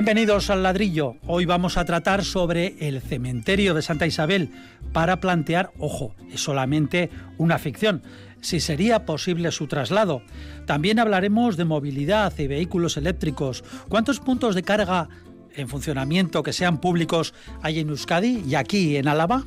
Bienvenidos al ladrillo. Hoy vamos a tratar sobre el cementerio de Santa Isabel para plantear, ojo, es solamente una ficción, si sería posible su traslado. También hablaremos de movilidad y vehículos eléctricos. ¿Cuántos puntos de carga en funcionamiento que sean públicos hay en Euskadi y aquí en Álava?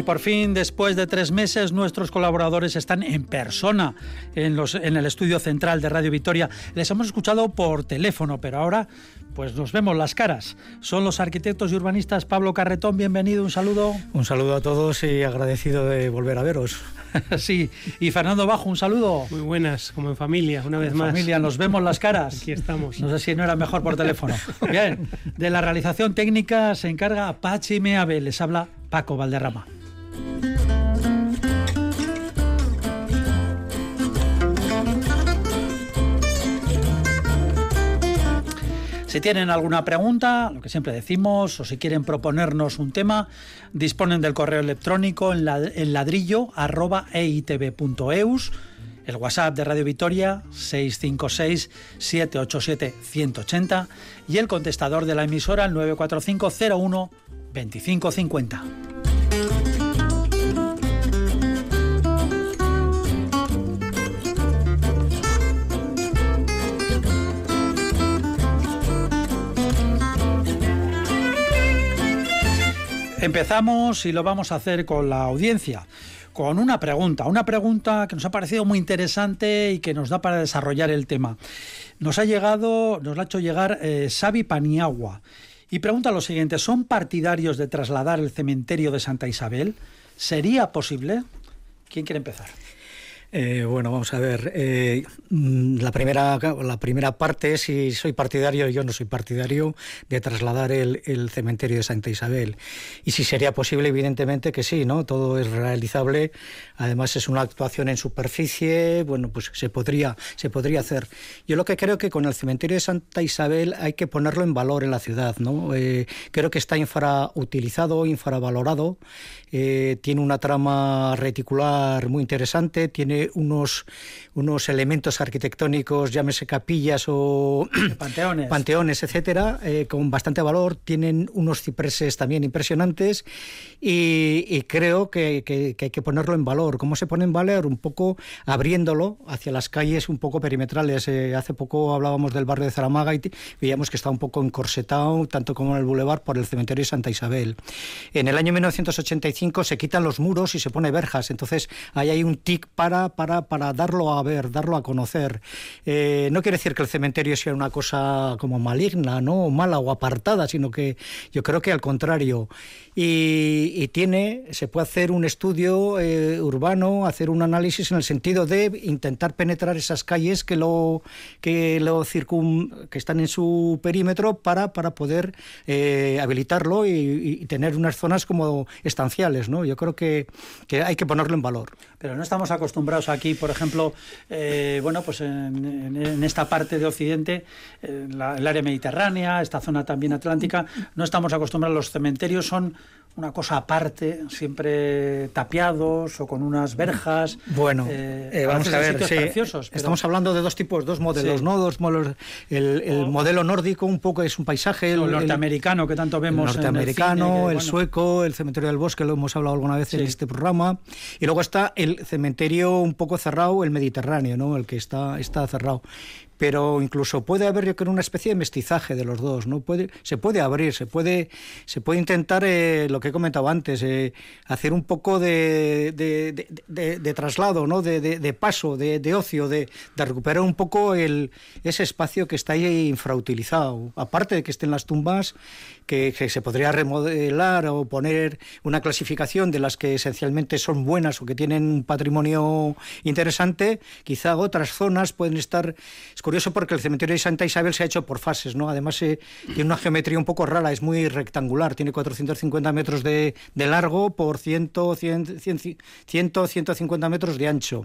Y por fin, después de tres meses, nuestros colaboradores están en persona en, los, en el estudio central de Radio Victoria. Les hemos escuchado por teléfono, pero ahora pues nos vemos las caras. Son los arquitectos y urbanistas Pablo Carretón, bienvenido, un saludo. Un saludo a todos y agradecido de volver a veros. sí, y Fernando Bajo, un saludo. Muy buenas, como en familia, una vez más. Familia, nos vemos las caras. Aquí estamos. No sé si no era mejor por teléfono. Bien, de la realización técnica se encarga Pachi Meave, les habla Paco Valderrama. Si tienen alguna pregunta, lo que siempre decimos, o si quieren proponernos un tema, disponen del correo electrónico en, ladrillo.eitv.eus, el WhatsApp de Radio Vitoria 656-787-180 y el contestador de la emisora el 945 01 2550. Empezamos y lo vamos a hacer con la audiencia, con una pregunta, una pregunta que nos ha parecido muy interesante y que nos da para desarrollar el tema. Nos ha llegado, nos ha hecho llegar eh, Xavi Paniagua y pregunta lo siguiente, ¿son partidarios de trasladar el cementerio de Santa Isabel? ¿Sería posible? ¿Quién quiere empezar? Eh, bueno, vamos a ver. Eh, mm, la, primera, la primera parte, si soy partidario, yo no soy partidario de trasladar el, cementerio de Santa Isabel. Y si sería posible, evidentemente que sí, ¿no? Todo es realizable. Además, es una actuación en superficie. Bueno, pues se podría, se podría hacer. Yo lo que creo que con el cementerio de Santa Isabel hay que ponerlo en valor en la ciudad, ¿no? Eh, creo que está infrautilizado, infravalorado. Tiene una trama reticular muy interesante. Tiene unos, unos elementos arquitectónicos, llámese capillas o panteones, panteones etcétera, eh, con bastante valor. Tienen unos cipreses también impresionantes y, creo que, hay que ponerlo en valor. ¿Cómo se pone en valor? Un poco abriéndolo hacia las calles un poco perimetrales. Eh, hace poco hablábamos del barrio de Zaramaga y veíamos que está un poco encorsetado, tanto como en el bulevar, por el cementerio de Santa Isabel. En el año 1985 se quitan los muros y se pone verjas. Entonces ahí hay un tic para para, para, darlo a ver, darlo a conocer. Eh, no quiere decir que el cementerio sea una cosa como maligna, ¿no? mala o apartada, sino que yo creo que al contrario. Y, tiene, se puede hacer un estudio eh, urbano, hacer un análisis en el sentido de intentar penetrar esas calles que lo que lo circun, que están en su perímetro para, para poder eh, habilitarlo y, tener unas zonas como estanciales, Yo creo que, hay que ponerlo en valor. Pero no estamos acostumbrados aquí, por ejemplo, eh, bueno, pues en, esta parte de Occidente, el área mediterránea, esta zona también atlántica, no estamos acostumbrados, los cementerios son una cosa aparte, siempre tapiados o con unas verjas. Bueno, eh, eh, vamos a ver, estamos hablando de dos tipos, dos modelos, ¿no? Dos modelos. El, modelo nórdico un poco es un paisaje. El, norteamericano que tanto vemos. El norteamericano, el, sueco, el cementerio del bosque, lo hemos hablado alguna vez en este programa. Y luego está el cementerio un poco cerrado, el mediterráneo, ¿no? El que está, está cerrado pero incluso puede haber, yo creo, una especie de mestizaje de los dos, ¿no? Puede, se puede abrir, se puede, se puede intentar, eh, lo que he comentado antes, eh, hacer un poco de, de, traslado, ¿no? De, paso, de, ocio, de, recuperar un poco el, ese espacio que está ahí infrautilizado. Aparte de que estén las tumbas, que, se podría remodelar o poner una clasificación de las que esencialmente son buenas o que tienen un patrimonio interesante, quizá otras zonas pueden estar... Curioso porque el cementerio de Santa Isabel se ha hecho por fases, ¿no? Además eh, tiene una geometría un poco rara, es muy rectangular, tiene 450 metros de, largo por 100, 100, 150 metros de ancho.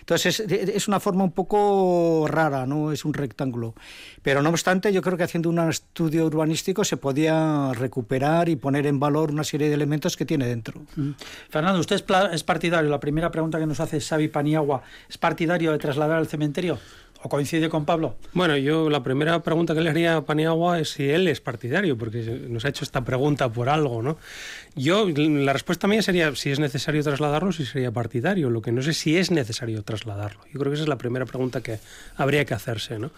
Entonces es, es una forma un poco rara, ¿no? Es un rectángulo. Pero no obstante, yo creo que haciendo un estudio urbanístico se podía recuperar y poner en valor una serie de elementos que tiene dentro. Mm. Fernando, usted es, partidario, la primera pregunta que nos hace Xavi Paniagua, ¿es partidario de trasladar al cementerio? ¿O coincide con Pablo? Bueno, yo la primera pregunta que le haría a Paniagua es si él es partidario, porque nos ha hecho esta pregunta por algo, ¿no? Yo, la respuesta mía sería si es necesario trasladarlo, si sería partidario. Lo que no sé si es necesario trasladarlo. Yo creo que esa es la primera pregunta que habría que hacerse, ¿no?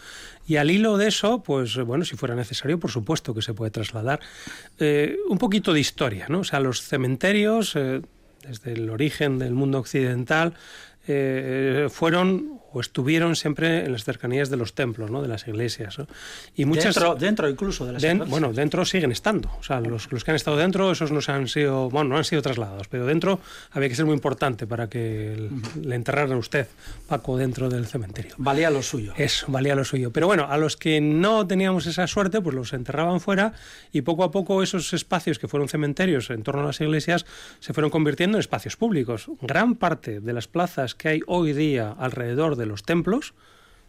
Y al hilo de eso, pues bueno, si fuera necesario, por supuesto que se puede trasladar. Eh, un poquito de historia, ¿no? O sea, los cementerios, eh, desde el origen del mundo occidental, eh, fueron o estuvieron siempre en las cercanías de los templos, ¿no? de las iglesias. Y muchas, dentro, incluso de las iglesias. Bueno, dentro siguen estando. O sea, los, los, que han estado dentro, esos no se han sido, bueno, no han sido trasladados, pero dentro había que ser muy importante para que le enterraran a usted, Paco, dentro del cementerio. Valía lo suyo. Eso, valía lo suyo. Pero bueno, a los que no teníamos esa suerte, pues los enterraban fuera y poco a poco esos espacios que fueron cementerios en torno a las iglesias se fueron convirtiendo en espacios públicos. Gran parte de las plazas que hay hoy día alrededor de los templos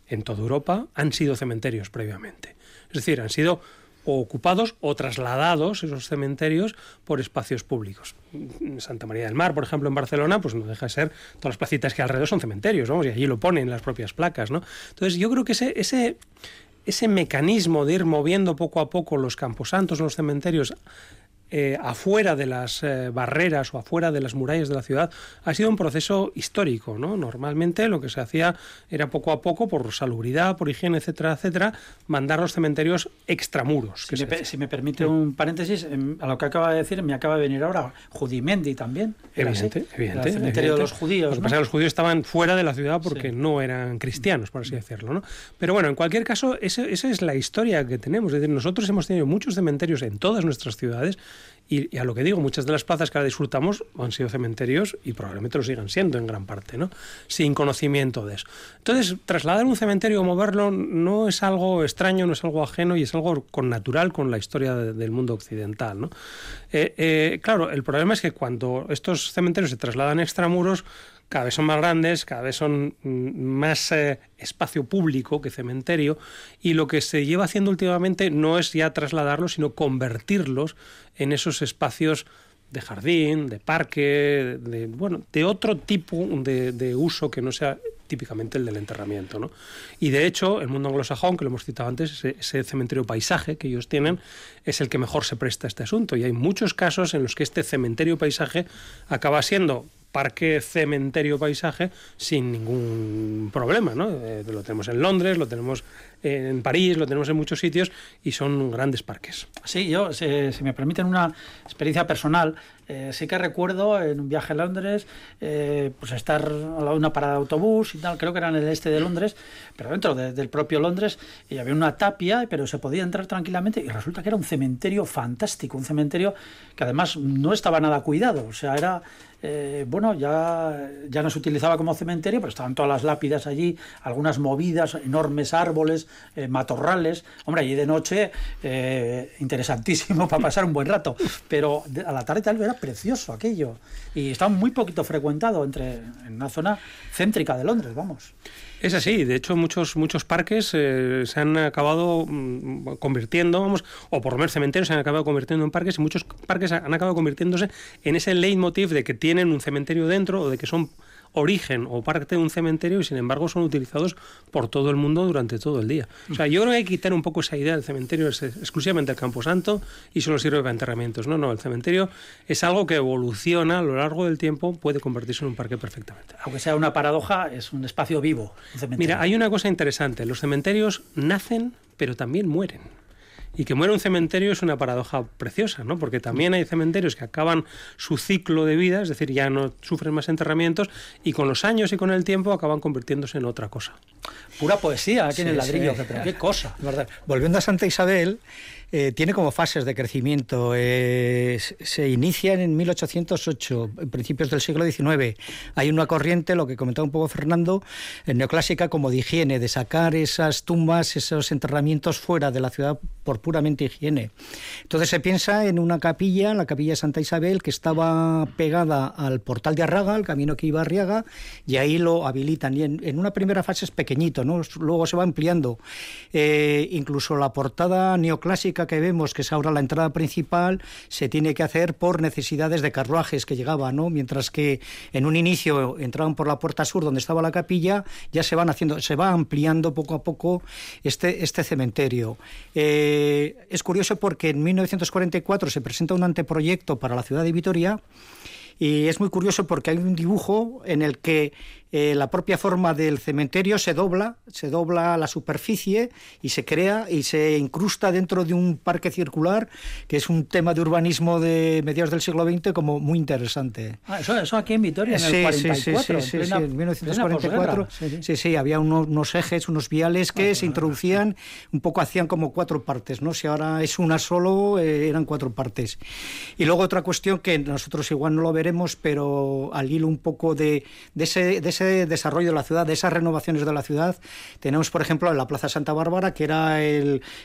en toda Europa han sido cementerios previamente. Es decir, han sido ocupados o trasladados esos cementerios por espacios públicos. Santa María del Mar, por ejemplo, en Barcelona, pues no deja de ser, todas las placitas que alrededor son cementerios, vamos, y allí lo ponen las propias placas, ¿no? Entonces yo creo que ese, ese, ese mecanismo de ir moviendo poco a poco los camposantos, los cementerios, eh, afuera de las eh, barreras o afuera de las murallas de la ciudad ha sido un proceso histórico. ¿no? Normalmente lo que se hacía era poco a poco, por salubridad, por higiene, etcétera, etcétera, mandar los cementerios extramuros. Si, me, si me, permite un paréntesis, em, a lo que acaba de decir, me acaba de venir ahora Judimendi también. Evidente, evidente. El cementerio de los judíos. Lo que pasa es que los judíos estaban fuera de la ciudad porque no eran cristianos, por así decirlo. ¿no? Pero bueno, en cualquier caso, esa es la historia que tenemos. Es decir, nosotros hemos tenido muchos cementerios en todas nuestras ciudades y, a lo que digo, muchas de las plazas que ahora disfrutamos han sido cementerios y probablemente lo sigan siendo en gran parte, ¿no? Sin conocimiento de eso. Entonces, trasladar un cementerio o moverlo no es algo extraño, no es algo ajeno y es algo con natural con la historia del mundo occidental, ¿no? Eh, eh, claro, el problema es que cuando estos cementerios se trasladan extramuros, cada vez son más grandes, cada vez son mm, más eh, espacio público que cementerio, y lo que se lleva haciendo últimamente no es ya trasladarlos, sino convertirlos en esos espacios de jardín, de parque, de, bueno, de otro tipo de, uso que no sea típicamente el del enterramiento. ¿no? Y de hecho, el mundo anglosajón, que lo hemos citado antes, ese, ese, cementerio paisaje que ellos tienen, es el que mejor se presta a este asunto. Y hay muchos casos en los que este cementerio paisaje acaba siendo parque, cementerio, paisaje sin ningún problema. ¿no? Eh, lo tenemos en Londres, lo tenemos en París, lo tenemos en muchos sitios y son grandes parques. Sí, yo, si, me permiten una experiencia personal, eh, sí que recuerdo en un viaje a Londres, eh, pues estar a una parada de autobús y tal, creo que era en el este de Londres, pero dentro del propio Londres, y había una tapia, pero se podía entrar tranquilamente y resulta que era un cementerio fantástico, un cementerio que además no estaba nada cuidado, o sea, era eh, bueno, ya, ya no se utilizaba como cementerio, pero estaban todas las lápidas allí, algunas movidas, enormes árboles, matorrales. Hombre, allí de noche, interesantísimo para pasar un buen rato, pero a la tarde tal vez era precioso aquello. Y estaba muy poquito frecuentado entre, en una zona céntrica de Londres, vamos. Es así, de hecho muchos muchos parques eh, se han acabado mm, convirtiendo, vamos, o por lo menos cementerios se han acabado convirtiendo en parques y muchos parques han acabado convirtiéndose en ese leitmotiv de que tienen un cementerio dentro o de que son origen o parte de un cementerio y sin embargo son utilizados por todo el mundo durante todo el día. O sea, yo creo que hay que quitar un poco esa idea del cementerio es exclusivamente el camposanto y solo sirve para enterramientos. No, no, el cementerio es algo que evoluciona a lo largo del tiempo, puede convertirse en un parque perfectamente. Aunque sea una paradoja, es un espacio vivo. Mira, hay una cosa interesante, los cementerios nacen pero también mueren. Y que muera un cementerio es una paradoja preciosa, ¿no? Porque también hay cementerios que acaban su ciclo de vida, es decir, ya no sufren más enterramientos y con los años y con el tiempo acaban convirtiéndose en otra cosa. Pura poesía aquí en el ladrillo, pero qué cosa, ¿verdad? Volviendo a Santa Isabel, eh, tiene como fases de crecimiento. Eh, se inician en 1808, en principios del siglo XIX. Hay una corriente, lo que comentaba un poco Fernando, neoclásica como de higiene, de sacar esas tumbas, esos enterramientos fuera de la ciudad por puramente higiene. Entonces se piensa en una capilla, la capilla de Santa Isabel, que estaba pegada al portal de Arraga, al camino que iba a Arriaga, y ahí lo habilitan. Y en, una primera fase es pequeñito, ¿no? luego se va ampliando. Eh, incluso la portada neoclásica que vemos, que es ahora la entrada principal, se tiene que hacer por necesidades de carruajes que llegaban, ¿no? Mientras que en un inicio entraban por la puerta sur donde estaba la capilla, ya se van haciendo, se va ampliando poco a poco este, este cementerio. Eh, es curioso porque en 1944 se presenta un anteproyecto para la ciudad de Vitoria y es muy curioso porque hay un dibujo en el que eh, la propia forma del cementerio se dobla, se dobla la superficie y se crea y se incrusta dentro de un parque circular, que es un tema de urbanismo de mediados del siglo XX como muy interesante. Ah, eso, aquí en Vitoria, en el 44, sí, sí, sí, en 1944. Sí, sí, había unos, ejes, unos viales que se introducían, un poco hacían como cuatro partes, ¿no? Si ahora es una solo, eh, eran cuatro partes. Y luego otra cuestión que nosotros igual no lo veremos, pero al hilo un poco de, de ese ese desarrollo de la ciudad, de esas renovaciones de la ciudad, tenemos, por ejemplo, la Plaza Santa Bárbara, que era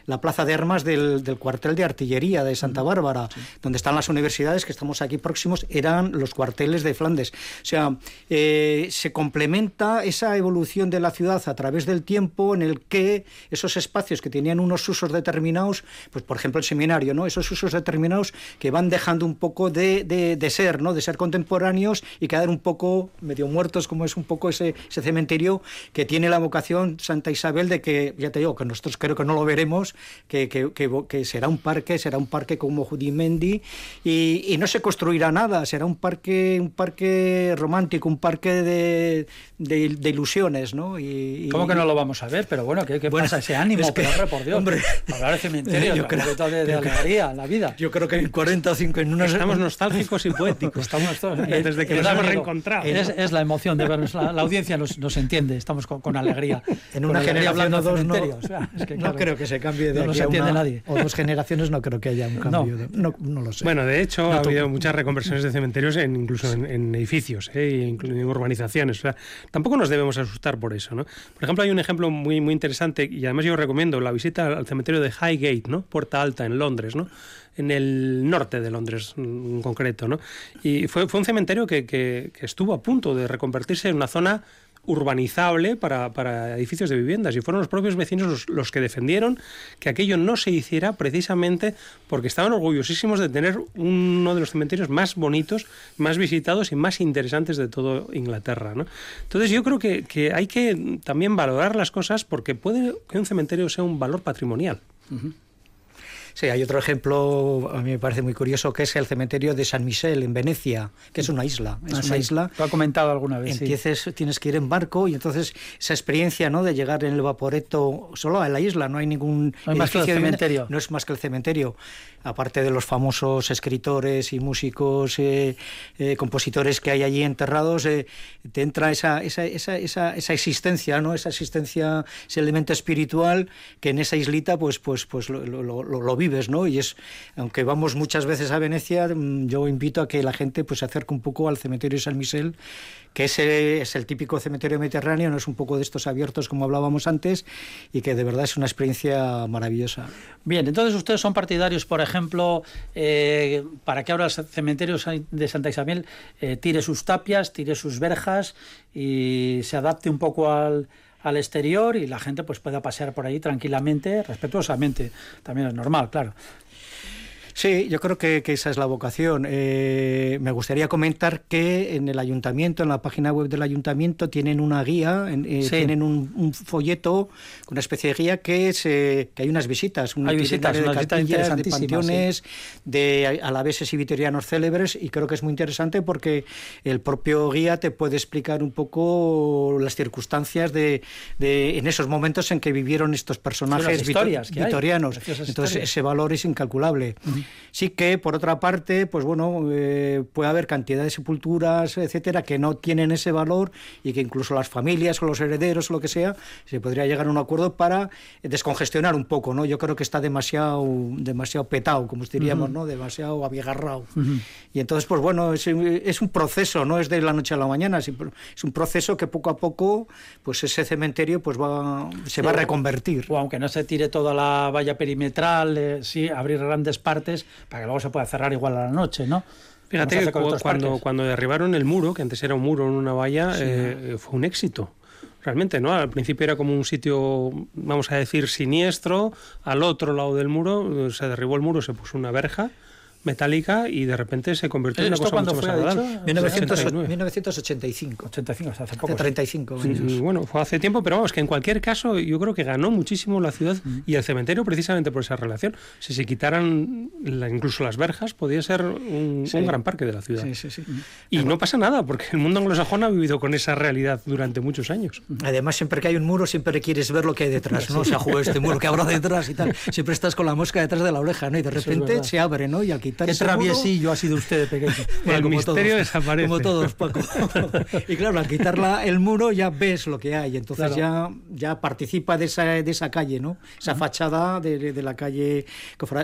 la plaza de armas del, cuartel de artillería de Santa Bárbara, donde están las universidades que estamos aquí próximos, eran los cuarteles de Flandes. O sea, eh, se complementa esa evolución de la ciudad a través del tiempo en el que esos espacios que tenían unos usos determinados, pues por ejemplo el seminario, ¿no? Esos usos determinados que van dejando un poco de, de ser, ¿no? De ser contemporáneos y quedar un poco medio muertos, como es un poco ese, cementerio que tiene la vocación Santa Isabel de que, ya te digo, que nosotros creo que no lo veremos, que, que, será un parque, será un parque como Judimendi y, y no se construirá nada, será un parque, un parque romántico, un parque de, de, ilusiones, ¿no? Y, ¿Cómo que no lo vamos a ver? Pero bueno, ¿qué, pasa? Ese ánimo, es que, por Dios. Hombre, hablar de cementerio, yo creo, de, de alegría, la vida. Yo creo que en 40 o 5 en unos... Estamos nostálgicos y poéticos. Estamos todos, desde que nos hemos reencontrado. Es, es, la emoción de vernos la, audiencia nos, nos, entiende, estamos con, con alegría. En una generación o dos no, no creo que se cambie de no se entiende nadie. O dos generaciones no creo que haya un cambio. No, no, lo sé. Bueno, de hecho ha habido muchas reconversiones de cementerios en, incluso en, edificios, ¿eh? en urbanizaciones. O sea, tampoco nos debemos asustar por eso. ¿no? Por ejemplo, hay un ejemplo muy, muy interesante y además yo recomiendo la visita al cementerio de Highgate, ¿no? Puerta Alta en Londres, ¿no? En el norte de Londres en concreto. ¿no? Y fue, fue un cementerio que, que, que estuvo a punto de reconvertirse en una zona urbanizable para, para, edificios de viviendas y fueron los propios vecinos los, que defendieron que aquello no se hiciera precisamente porque estaban orgullosísimos de tener uno de los cementerios más bonitos, más visitados y más interesantes de todo Inglaterra. ¿no? Entonces yo creo que, que, hay que también valorar las cosas porque puede que un cementerio sea un valor patrimonial. Sí, hay otro ejemplo, a mí me parece muy curioso, que es el cementerio de San Michel, en Venecia, que es una isla. Es ah, una isla. Lo ha comentado alguna vez. Empieces, tienes que ir en barco y entonces esa experiencia ¿no? de llegar en el vaporeto solo a la isla, no hay ningún. No más que el cementerio. No es más que el cementerio. Aparte de los famosos escritores y músicos, eh, eh, compositores que hay allí enterrados, eh, te entra esa, esa, esa, esa, esa existencia, ¿no? esa existencia, ese elemento espiritual que en esa islita pues, pues, pues lo, lo, lo vives, ¿no? Y es, aunque vamos muchas veces a Venecia, mm, yo invito a que la gente pues se acerque un poco al cementerio de San Michel, que ese es el típico cementerio mediterráneo, no es un poco de estos abiertos como hablábamos antes, y que de verdad es una experiencia maravillosa. Bien, entonces ustedes son partidarios, por ejemplo, eh, para que ahora el cementerio de Santa Isabel eh, tire sus tapias, tire sus verjas y se adapte un poco al al exterior y la gente pues pueda pasear por ahí tranquilamente, respetuosamente. También es normal, claro. Sí, yo creo que, esa es la vocación. Eh, me gustaría comentar que en el ayuntamiento, en la página web del ayuntamiento, tienen una guía, eh, tienen un, folleto, una especie de guía que, se, que hay unas visitas, un hay visitas, de castillas, de panteones, de alaveses y vitorianos célebres, y creo que es muy interesante porque el propio guía te puede explicar un poco las circunstancias de, de en esos momentos en que vivieron estos personajes vitorianos. Entonces ese valor es incalculable. Sí que, por otra parte, pues bueno, eh, puede haber cantidad de sepulturas, etcétera, que no tienen ese valor y que incluso las familias o los herederos o lo que sea, se podría llegar a un acuerdo para descongestionar un poco, ¿no? Yo creo que está demasiado, demasiado petado, como diríamos, ¿no? Demasiado abigarrado. Y entonces, pues bueno, es, es, un proceso, no es de la noche a la mañana, es un proceso que poco a poco, pues ese cementerio pues va, se va a reconvertir. O aunque no se tire toda la valla perimetral, eh, sí, abrir grandes partes para que luego se pueda cerrar igual a la noche, ¿no? Fíjate que cuando, cuando derribaron el muro, que antes era un muro en una valla, eh, fue un éxito realmente, ¿no? Al principio era como un sitio, vamos a decir, siniestro, al otro lado del muro se derribó el muro, se puso una verja metálica y de repente se convirtió en una cosa mucho más agradable. 1985. 85, hace poco. 35 bueno, fue hace tiempo, pero vamos, que en cualquier caso yo creo que ganó muchísimo la ciudad mm. y el cementerio precisamente por esa relación. Si se quitaran incluso las verjas, podría ser un, gran parque de la ciudad. y no pasa nada, porque el mundo anglosajón ha vivido con esa realidad durante muchos años. Además, siempre que hay un muro, siempre quieres ver lo que hay detrás, ¿no? O sea, este muro que habrá detrás y tal. Siempre estás con la mosca detrás de la oreja, ¿no? Y de repente se abre, ¿no? Y aquí Qué traviesillo ha sido usted de pequeño. el misterio desaparece. Como todos, Paco. y claro, al quitarla el muro ya ves lo que hay, entonces ya, ya participa de esa, de esa calle, ¿no? Esa fachada de, de, la calle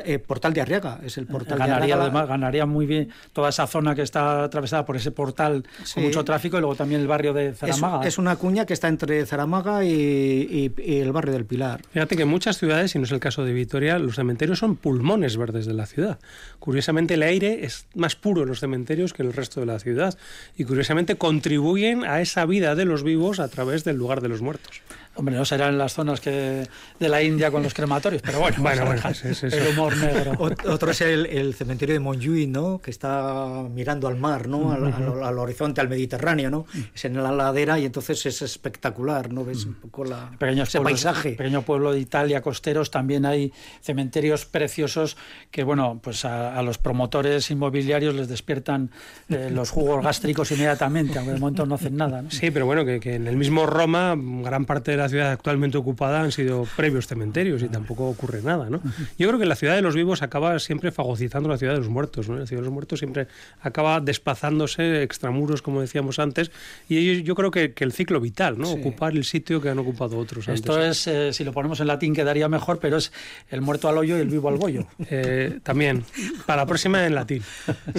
eh, Portal de Arriaga, es el portal ganaría, de Arriaga. Además, ganaría muy bien toda esa zona que está atravesada por ese portal con mucho tráfico y luego también el barrio de Zaramaga. Es, una cuña que está entre Zaramaga y, y, el barrio del Pilar. Fíjate que en muchas ciudades, y no es el caso de Vitoria, los cementerios son pulmones verdes de la ciudad. Curiosamente, el aire es más puro en los cementerios que en el resto de la ciudad y curiosamente contribuyen a esa vida de los vivos a través del lugar de los muertos. Hombre, no serán las zonas que de la India con los crematorios, pero bueno, bueno, bueno es, el humor negro. Otro es el, cementerio de Montjuïc, ¿no? Que está mirando al mar, ¿no? Al, horizonte, al Mediterráneo, ¿no? Es en la ladera y entonces es espectacular, ¿no? Ves un poco la, Pequeños ese paisaje. Pequeño pueblo de Italia, costeros, también hay cementerios preciosos que, bueno, pues a, los promotores inmobiliarios les despiertan eh, los jugos gástricos inmediatamente, aunque de momento no hacen nada, ¿no? Sí, pero bueno, que, que en el mismo Roma, gran parte de la ciudad actualmente ocupada han sido previos cementerios y tampoco ocurre nada. ¿no? Yo creo que la ciudad de los vivos acaba siempre fagocitando la ciudad de los muertos. ¿no? La ciudad de los muertos siempre acaba desplazándose extramuros, como decíamos antes, y yo creo que, el ciclo vital, ¿no? ocupar el sitio que han ocupado otros. Esto es, eh, si lo ponemos en latín quedaría mejor, pero es el muerto al hoyo y el vivo al bollo. Eh, también, para la próxima en latín.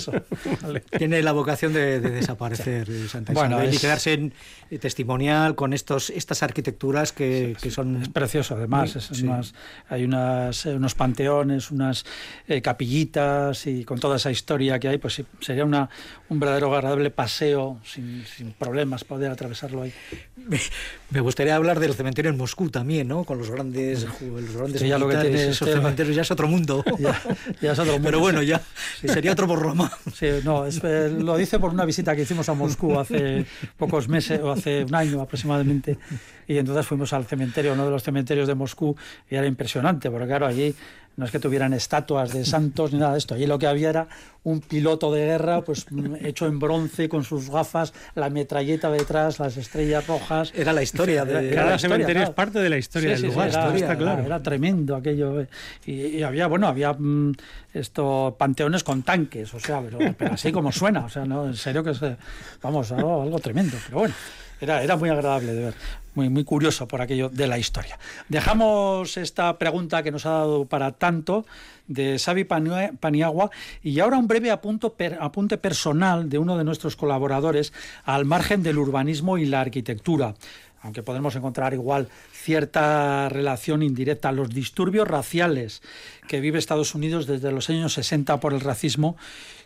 Tiene la vocación de, desaparecer Santa Isabel y quedarse en, testimonial con estos, estas arquitecturas que, son... Es precioso, además. hay unas, eh, unos panteones, unas eh, capillitas y con toda esa historia que hay, pues sería una, un verdadero agradable paseo sin, problemas poder atravesarlo ahí. Me gustaría hablar del cementerio en Moscú también, ¿no? Con los grandes, los grandes ya lo que esos cementerios ya es otro mundo. ya, es otro mundo. Pero bueno, ya sería otro borroma. Sí, no, eh, lo dice por una visita que hicimos a Moscú hace pocos meses, o hace un año aproximadamente, y entonces fuimos al cementerio, uno de los cementerios de Moscú, y era impresionante, porque claro, allí no es que tuvieran estatuas de santos ni nada de esto. Allí lo que había era un piloto de guerra pues hecho en bronce con sus gafas, la metralleta detrás, las estrellas rojas. Era la historia de cada cementerio es parte de la historia del lugar, era, está claro. Era, tremendo aquello y, había bueno, había mm, esto panteones con tanques, o sea, pero, así como suena, o sea, no, en serio que es vamos, algo, algo tremendo, pero bueno. Era, era muy agradable de ver, muy, muy curioso por aquello de la historia. Dejamos esta pregunta que nos ha dado para tanto de Xavi Paniagua y ahora un breve apunte personal de uno de nuestros colaboradores al margen del urbanismo y la arquitectura. Aunque podemos encontrar igual cierta relación indirecta, los disturbios raciales que vive Estados Unidos desde los años 60 por el racismo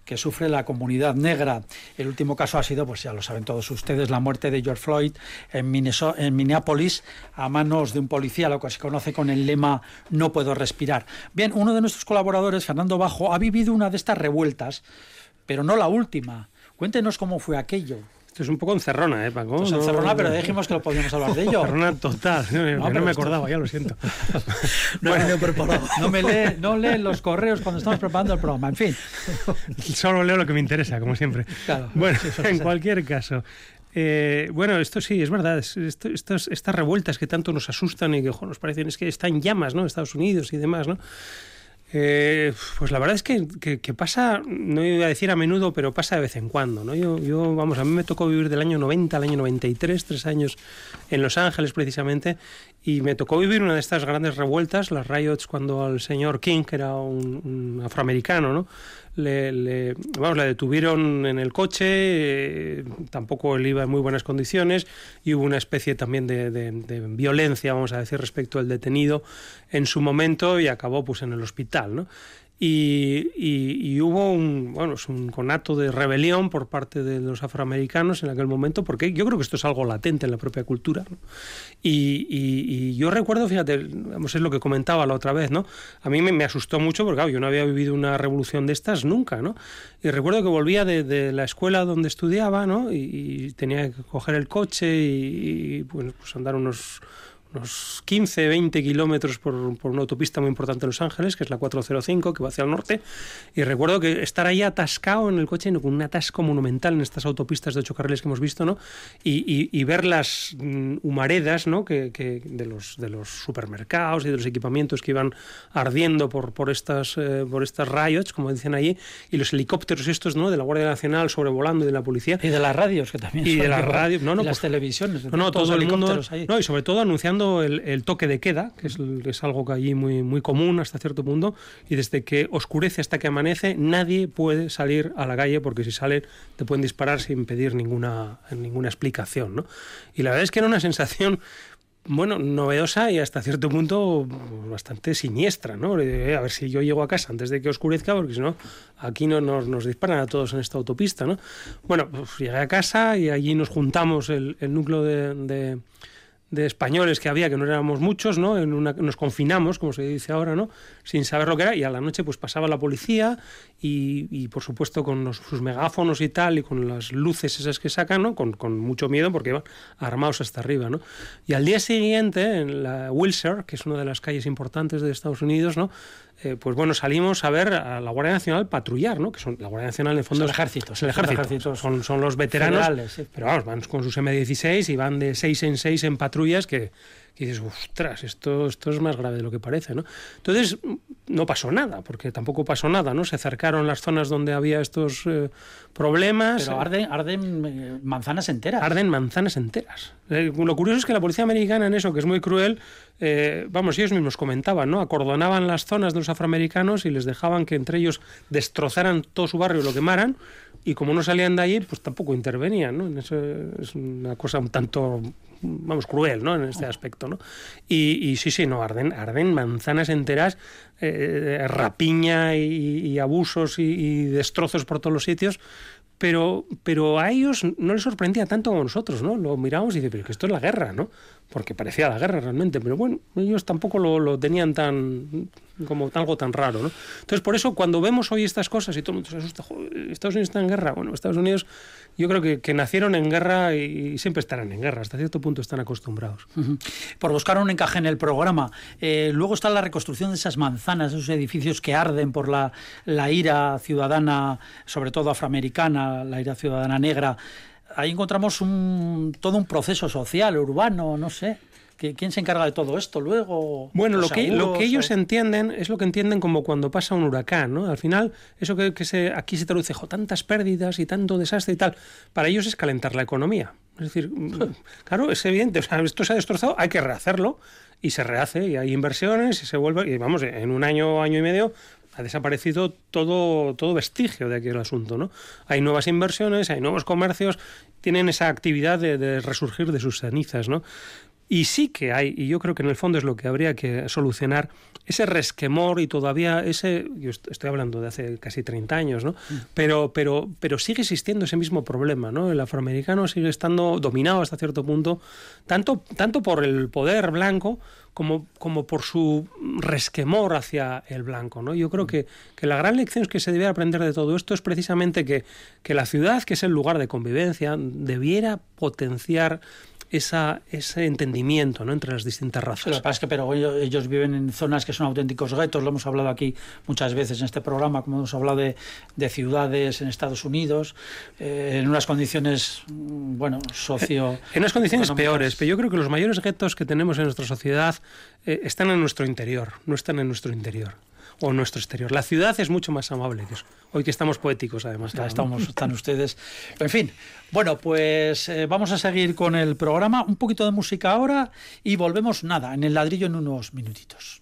que sufre la comunidad negra. El último caso ha sido, pues ya lo saben todos ustedes, la muerte de George Floyd en, Minneapolis a manos de un policía, lo que se conoce con el lema no puedo respirar. Bien, uno de nuestros colaboradores, Fernando Bajo, ha vivido una de estas revueltas, pero no la última. Cuéntenos cómo fue aquello. Esto es un poco encerrona, ¿eh, Paco? Pues encerrona, pero dijimos que lo podíamos hablar de ello. Encerrona total. No, no me acordaba, ya lo siento. no, bueno, preparado. no, me lee, no lee los correos cuando estamos preparando el programa, en fin. Solo leo lo que me interesa, como siempre. Claro, bueno, en cualquier caso. Eh, bueno, esto sí, es verdad. Esto, estas revueltas que tanto nos asustan y que nos parecen es que están llamas, ¿no? Estados Unidos y demás, ¿no? Eh, pues la verdad es que, pasa, no iba a decir a menudo, pero pasa de vez en cuando. ¿no? Yo, yo, vamos, a mí me tocó vivir del año 90 al año 93, tres años en Los Ángeles precisamente, y me tocó vivir una de estas grandes revueltas, las riots, cuando al señor King, que era un, afroamericano, ¿no? Le, vamos, le detuvieron en el coche, eh, tampoco él iba en muy buenas condiciones y hubo una especie también de, de, violencia, vamos a decir, respecto al detenido en su momento y acabó pues en el hospital, ¿no? Y, hubo un, bueno, un conato de rebelión por parte de los afroamericanos en aquel momento, porque yo creo que esto es algo latente en la propia cultura. Y, yo recuerdo, fíjate, es lo que comentaba la otra vez, ¿no? A mí me, asustó mucho porque, yo no había vivido una revolución de estas nunca, ¿no? Y recuerdo que volvía de, la escuela donde estudiaba, ¿no? Y, tenía que coger el coche y, pues andar unos unos 15, 20 kilómetros por, una autopista muy importante en Los Ángeles, que es la 405, que va hacia el norte. Y recuerdo que estar ahí atascado en el coche, con un atasco monumental en estas autopistas de ocho carriles que hemos visto, ¿no? Y, ver las mm, humaredas, ¿no? Que, de, los, de los supermercados y de los equipamientos que iban ardiendo por, por, estas, eh, por estas riots, como dicen allí, y los helicópteros estos, ¿no? De la Guardia Nacional sobrevolando y de la policía. Y de las radios, que también. Y de las radios, no, no. las pues televisiones. No, no, todo el mundo. No, y sobre todo anunciando el, toque de queda, que es, es, algo que allí muy, muy común hasta cierto punto, y desde que oscurece hasta que amanece, nadie puede salir a la calle porque si salen te pueden disparar sin pedir ninguna, ninguna explicación. ¿no? Y la verdad es que era una sensación bueno, novedosa y hasta cierto punto bastante siniestra, ¿no? Eh, a ver si yo llego a casa antes de que oscurezca, porque si no, aquí no, nos, disparan a todos en esta autopista, ¿no? Bueno, pues llegué a casa y allí nos juntamos el, núcleo de de españoles que había, que no éramos muchos, ¿no? En una, nos confinamos, como se dice ahora, ¿no? Sin saber lo que era, y a la noche pues pasaba la policía y, por supuesto con sus megáfonos y tal, y con las luces esas que sacan, ¿no? Con, con, mucho miedo porque iban armados hasta arriba, ¿no? Y al día siguiente, en la Wilshire, que es una de las calles importantes de Estados Unidos, ¿no? Eh, pues bueno, salimos a ver a la Guardia Nacional patrullar, ¿no? Que son la Guardia Nacional en el fondo es el ejército, el ejército, son, son los veteranos, pero vamos, van con sus M16 y van de seis en seis en patrullas que y dices, ostras, esto, esto es más grave de lo que parece, ¿no? Entonces, no pasó nada, porque tampoco pasó nada, ¿no? Se acercaron las zonas donde había estos eh, problemas. Pero arden, arden eh, manzanas enteras. Arden manzanas enteras. Eh, lo curioso es que la policía americana en eso, que es muy cruel, vamos, ellos mismos comentaban, ¿no? Acordonaban las zonas de los afroamericanos y les dejaban que entre ellos destrozaran todo su barrio y lo quemaran, y como no salían de allí, pues tampoco intervenían, ¿no? Eso es una cosa un tanto vamos, cruel, ¿no? En este aspecto, ¿no? Y, sí, sí, no, arden, arden manzanas enteras, eh, rapiña y, abusos y, destrozos por todos los sitios, pero, pero a ellos no les sorprendía tanto como a nosotros, ¿no? Lo miramos y dice, pero que esto es la guerra, ¿no? Porque parecía la guerra realmente, pero bueno, ellos tampoco lo, lo tenían tan como algo tan raro, ¿no? Entonces, por eso, cuando vemos hoy estas cosas y todo el mundo se asusta, Estados Unidos está en guerra, bueno, Estados Unidos yo creo que, que nacieron en guerra y, siempre estarán en guerra, hasta cierto punto están acostumbrados. Por buscar un encaje en el programa. Eh, luego está la reconstrucción de esas manzanas, esos edificios que arden por la, la ira ciudadana, sobre todo afroamericana, la ira ciudadana negra. Ahí encontramos un, todo un proceso social, urbano, no sé. ¿Quién se encarga de todo esto luego? Bueno, lo que, lo que ellos entienden es lo que entienden como cuando pasa un huracán, ¿no? Al final, eso que, se, aquí se traduce, tantas pérdidas y tanto desastre y tal, para ellos es calentar la economía. Es decir, mm, claro, es evidente, o sea, esto se ha destrozado, hay que rehacerlo y se rehace y hay inversiones y se vuelve, y vamos, en un año, año y medio ha desaparecido todo, todo vestigio de aquel asunto. ¿no? Hay nuevas inversiones, hay nuevos comercios, tienen esa actividad de, de resurgir de sus cenizas. ¿no? Y sí que hay, y yo creo que en el fondo es lo que habría que solucionar, ese resquemor y todavía ese, yo estoy hablando de hace casi 30 años, ¿no? Mm. Pero, pero, pero sigue existiendo ese mismo problema, ¿no? El afroamericano sigue estando dominado hasta cierto punto, tanto, tanto por el poder blanco como, como por su resquemor hacia el blanco. ¿no? Yo creo que, que la gran lección que se debe aprender de todo esto es precisamente que, que la ciudad, que es el lugar de convivencia, debiera potenciar esa, ese entendimiento ¿no? entre las distintas razas. lo que pasa es que pero ellos, viven en zonas que son auténticos guetos, lo hemos hablado aquí muchas veces en este programa, como hemos hablado de, de ciudades en Estados Unidos, eh, en unas condiciones, mm, bueno, socio... En unas condiciones peores, pero yo creo que los mayores guetos que tenemos en nuestra sociedad eh, están en nuestro interior, no están en nuestro interior o nuestro exterior. La ciudad es mucho más amable que eso. Hoy que estamos poéticos, además. Ya estamos, están ustedes. En fin, bueno, pues eh, vamos a seguir con el programa. Un poquito de música ahora y volvemos, nada, en el ladrillo en unos minutitos.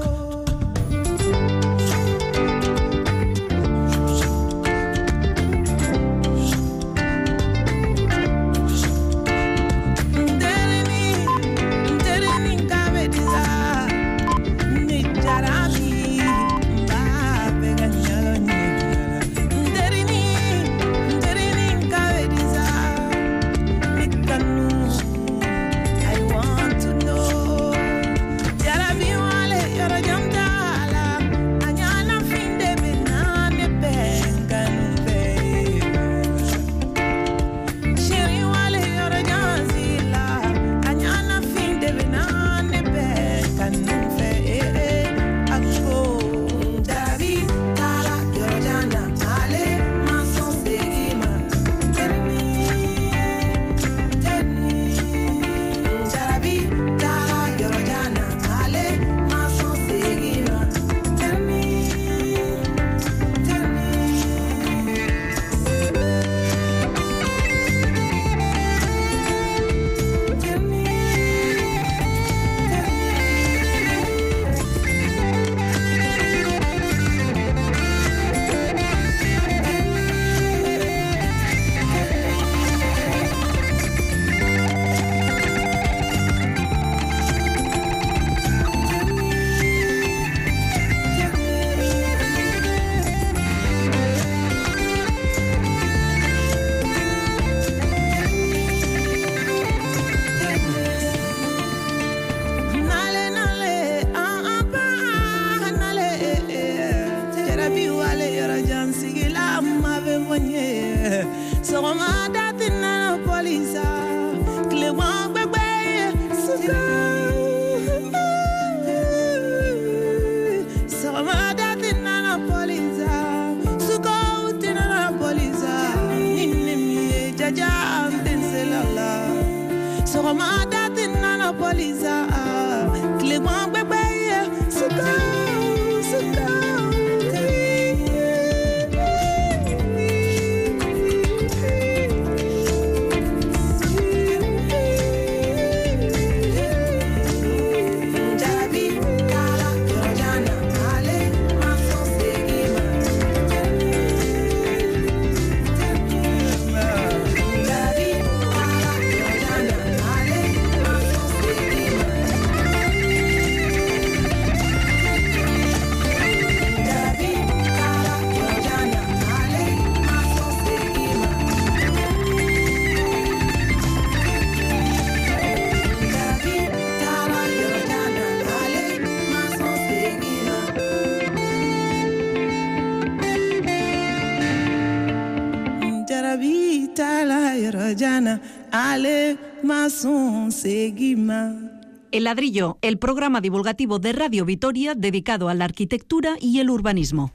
El ladrillo, el programa divulgativo de Radio Vitoria dedicado a la arquitectura y el urbanismo.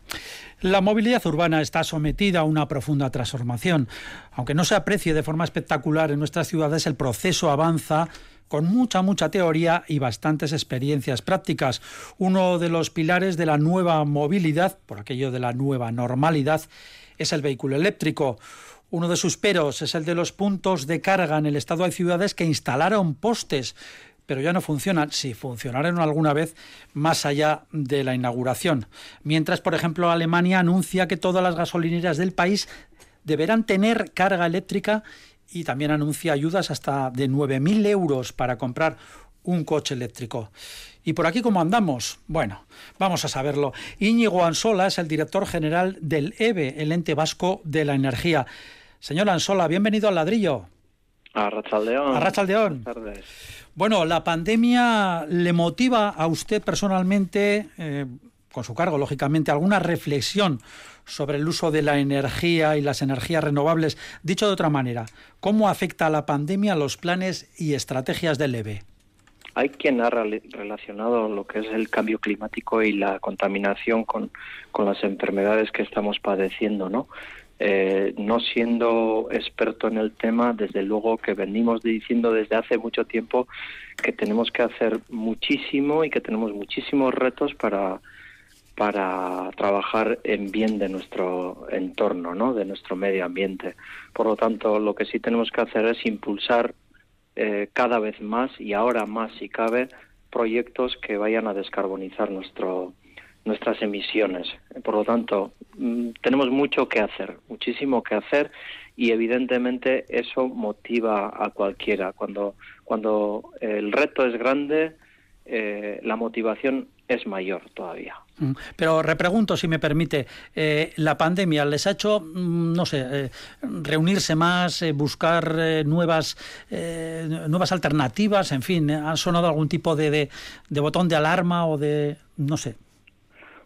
La movilidad urbana está sometida a una profunda transformación. Aunque no se aprecie de forma espectacular en nuestras ciudades, el proceso avanza con mucha, mucha teoría y bastantes experiencias prácticas. Uno de los pilares de la nueva movilidad, por aquello de la nueva normalidad, es el vehículo eléctrico. Uno de sus peros es el de los puntos de carga. En el estado hay ciudades que instalaron postes pero ya no funcionan, si funcionaron alguna vez más allá de la inauguración. Mientras, por ejemplo, Alemania anuncia que todas las gasolineras del país deberán tener carga eléctrica y también anuncia ayudas hasta de 9.000 euros para comprar un coche eléctrico. ¿Y por aquí cómo andamos? Bueno, vamos a saberlo. Íñigo Ansola es el director general del EVE, el ente vasco de la energía. Señor Ansola, bienvenido al ladrillo. A Rachaldeón. A Rachaldeón. Buenas tardes. Bueno, la pandemia le motiva a usted personalmente, eh, con su cargo, lógicamente, alguna reflexión sobre el uso de la energía y las energías renovables. Dicho de otra manera, ¿cómo afecta la pandemia a los planes y estrategias del EVE? Hay quien ha relacionado lo que es el cambio climático y la contaminación con, con las enfermedades que estamos padeciendo, ¿no? Eh, no siendo experto en el tema, desde luego que venimos diciendo desde hace mucho tiempo que tenemos que hacer muchísimo y que tenemos muchísimos retos para, para trabajar en bien de nuestro entorno, ¿no? de nuestro medio ambiente. Por lo tanto, lo que sí tenemos que hacer es impulsar eh, cada vez más y ahora más si cabe proyectos que vayan a descarbonizar nuestro nuestras emisiones. Por lo tanto, mm, tenemos mucho que hacer, muchísimo que hacer y evidentemente eso motiva a cualquiera. Cuando, cuando el reto es grande, eh, la motivación es mayor todavía. Mm, pero repregunto, si me permite, eh, ¿la pandemia les ha hecho, mm, no sé, eh, reunirse más, buscar nuevas, nuevas alternativas? En fin, ¿ha sonado algún tipo de, de botón de alarma o de, no sé?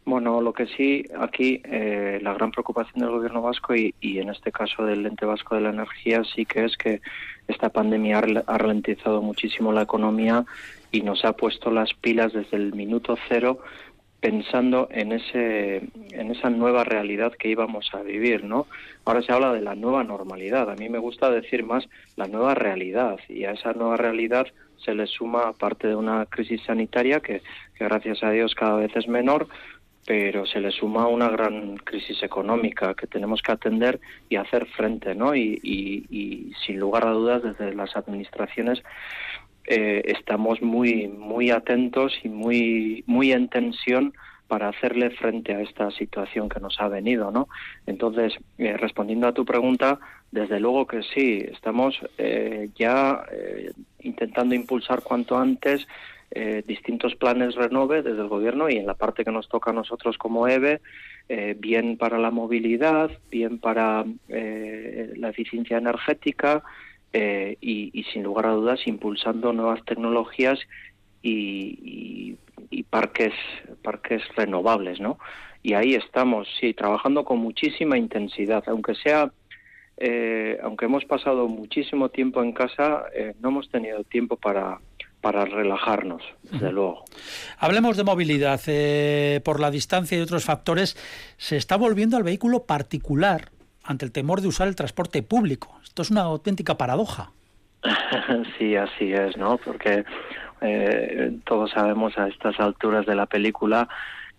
Bueno, lo que sí, aquí eh, la gran preocupación del gobierno vasco y, en este caso del ente vasco de la energía sí que es que esta pandemia ha ralentizado muchísimo la economía y nos ha puesto las pilas desde el minuto cero pensando en ese en esa nueva realidad que íbamos a vivir, ¿no? Ahora se habla de la nueva normalidad. A mí me gusta decir más la nueva realidad y a esa nueva realidad se le suma parte de una crisis sanitaria que, que gracias a Dios cada vez es menor, pero se le suma una gran crisis económica que tenemos que atender y hacer frente, ¿no? Y, sin lugar a dudas, desde las administraciones eh, estamos muy muy atentos y muy muy en tensión para hacerle frente a esta situación que nos ha venido, ¿no? Entonces, eh, respondiendo a tu pregunta, desde luego que sí, estamos eh, ya intentando impulsar cuanto antes eh, distintos planes renove desde el gobierno y en la parte que nos toca a nosotros como EVE, eh, bien para la movilidad, bien para eh, la eficiencia energética y, sin lugar a dudas impulsando nuevas tecnologías y, parques parques renovables, ¿no? Y ahí estamos, sí, trabajando con muchísima intensidad, aunque sea aunque hemos pasado muchísimo tiempo en casa, no hemos tenido tiempo para, para relajarnos, desde luego. Hablemos de movilidad. Eh, por la distancia y otros factores, se está volviendo al vehículo particular ante el temor de usar el transporte público. Esto es una auténtica paradoja. sí, así es, ¿no? Porque eh, todos sabemos a estas alturas de la película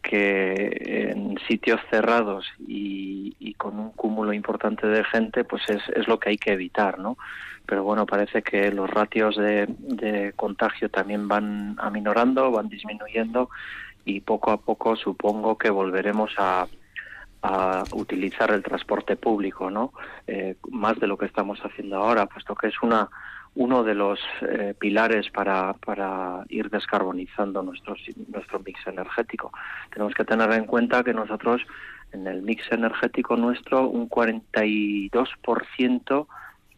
que en sitios cerrados y, y, con un cúmulo importante de gente, pues es, es lo que hay que evitar, ¿no? Pero bueno, parece que los ratios de, contagio también van aminorando, van disminuyendo y poco a poco supongo que volveremos a, utilizar el transporte público, ¿no? Eh, más de lo que estamos haciendo ahora, puesto que es una uno de los eh, pilares para, para ir descarbonizando nuestro, nuestro mix energético. Tenemos que tener en cuenta que nosotros en el mix energético nuestro un 42%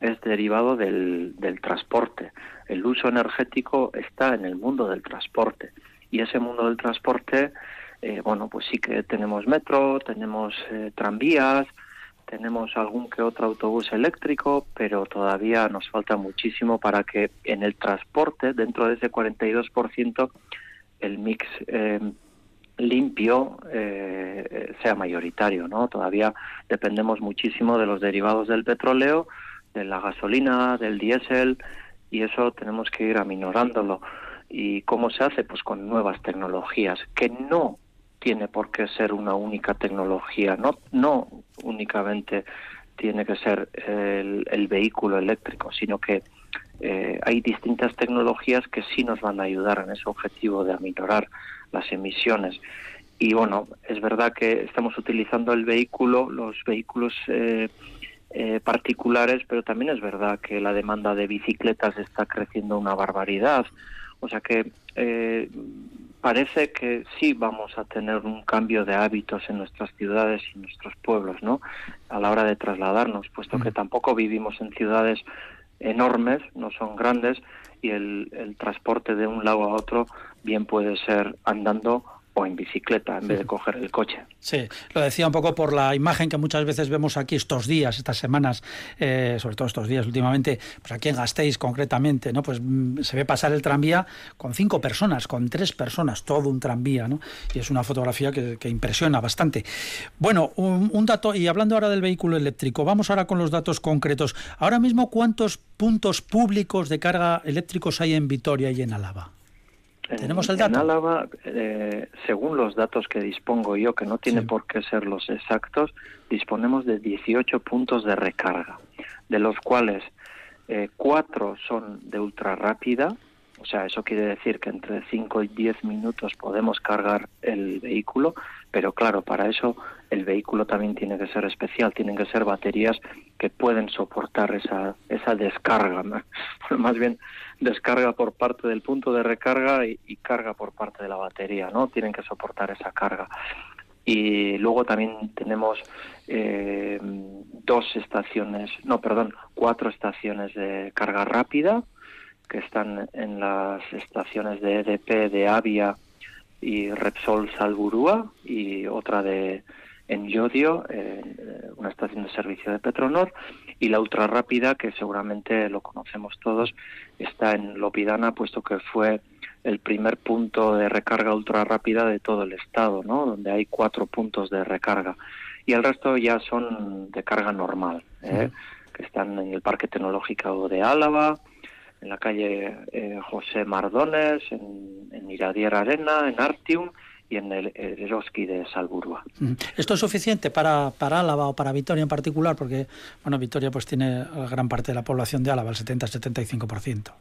es derivado del, del transporte. El uso energético está en el mundo del transporte y ese mundo del transporte, eh, bueno, pues sí que tenemos metro, tenemos eh, tranvías, tenemos algún que otro autobús eléctrico, pero todavía nos falta muchísimo para que en el transporte, dentro de ese 42%, el mix eh, limpio eh, sea mayoritario, ¿no? Todavía dependemos muchísimo de los derivados del petróleo, de la gasolina, del diésel, y eso tenemos que ir aminorándolo. ¿Y cómo se hace? Pues con nuevas tecnologías, que no tiene por qué ser una única tecnología, no, no únicamente tiene que ser el, vehículo eléctrico, sino que eh, hay distintas tecnologías que sí nos van a ayudar en ese objetivo de aminorar las emisiones. Y bueno, es verdad que estamos utilizando el vehículo, los vehículos eh, eh, particulares, pero también es verdad que la demanda de bicicletas está creciendo una barbaridad. O sea que eh, parece que sí vamos a tener un cambio de hábitos en nuestras ciudades y nuestros pueblos, ¿no? A la hora de trasladarnos, puesto que mm. tampoco vivimos en ciudades enormes, no son grandes, y el, el transporte de un lado a otro bien puede ser andando o en bicicleta en vez de coger el coche. Sí, lo decía un poco por la imagen que muchas veces vemos aquí estos días, estas semanas, eh, sobre todo estos días últimamente, pues aquí en Gasteiz concretamente, ¿no? Pues mm, se ve pasar el tranvía con cinco personas, con tres personas, todo un tranvía, ¿no? Y es una fotografía que, impresiona bastante. Bueno, un, un, dato, y hablando ahora del vehículo eléctrico, vamos ahora con los datos concretos. Ahora mismo, ¿cuántos puntos públicos de carga eléctricos hay en Vitoria y en Álava? ¿Tenemos el dato? En Álava, eh, según los datos que dispongo yo, que no tiene por qué ser los exactos, disponemos de 18 puntos de recarga, de los cuales eh, cuatro son de ultra rápida, o sea, eso quiere decir que entre 5 y 10 minutos podemos cargar el vehículo, pero claro, para eso el vehículo también tiene que ser especial, tienen que ser baterías que pueden soportar esa, esa descarga, más bien descarga por parte del punto de recarga y, carga por parte de la batería, ¿no? Tienen que soportar esa carga. Y luego también tenemos eh, dos estaciones, no, perdón, cuatro estaciones de carga rápida que están en las estaciones de EDP de Avia y Repsol Salburúa y otra de en Yodio, eh, una estación de servicio de Petronor, y la ultra rápida, que seguramente lo conocemos todos, está en Lopidana, puesto que fue el primer punto de recarga ultra rápida de todo el estado, ¿no? donde hay cuatro puntos de recarga. Y el resto ya son de carga normal, ¿eh? que están en el Parque Tecnológico de Álava, en la calle eh, José Mardones, en, Iradier Arena, en Artium y en el, Eroski de Salburua. ¿Esto es suficiente para, para Álava o para Vitoria en particular? Porque, bueno, Vitoria pues tiene gran parte de la población de Álava, el 70-75%.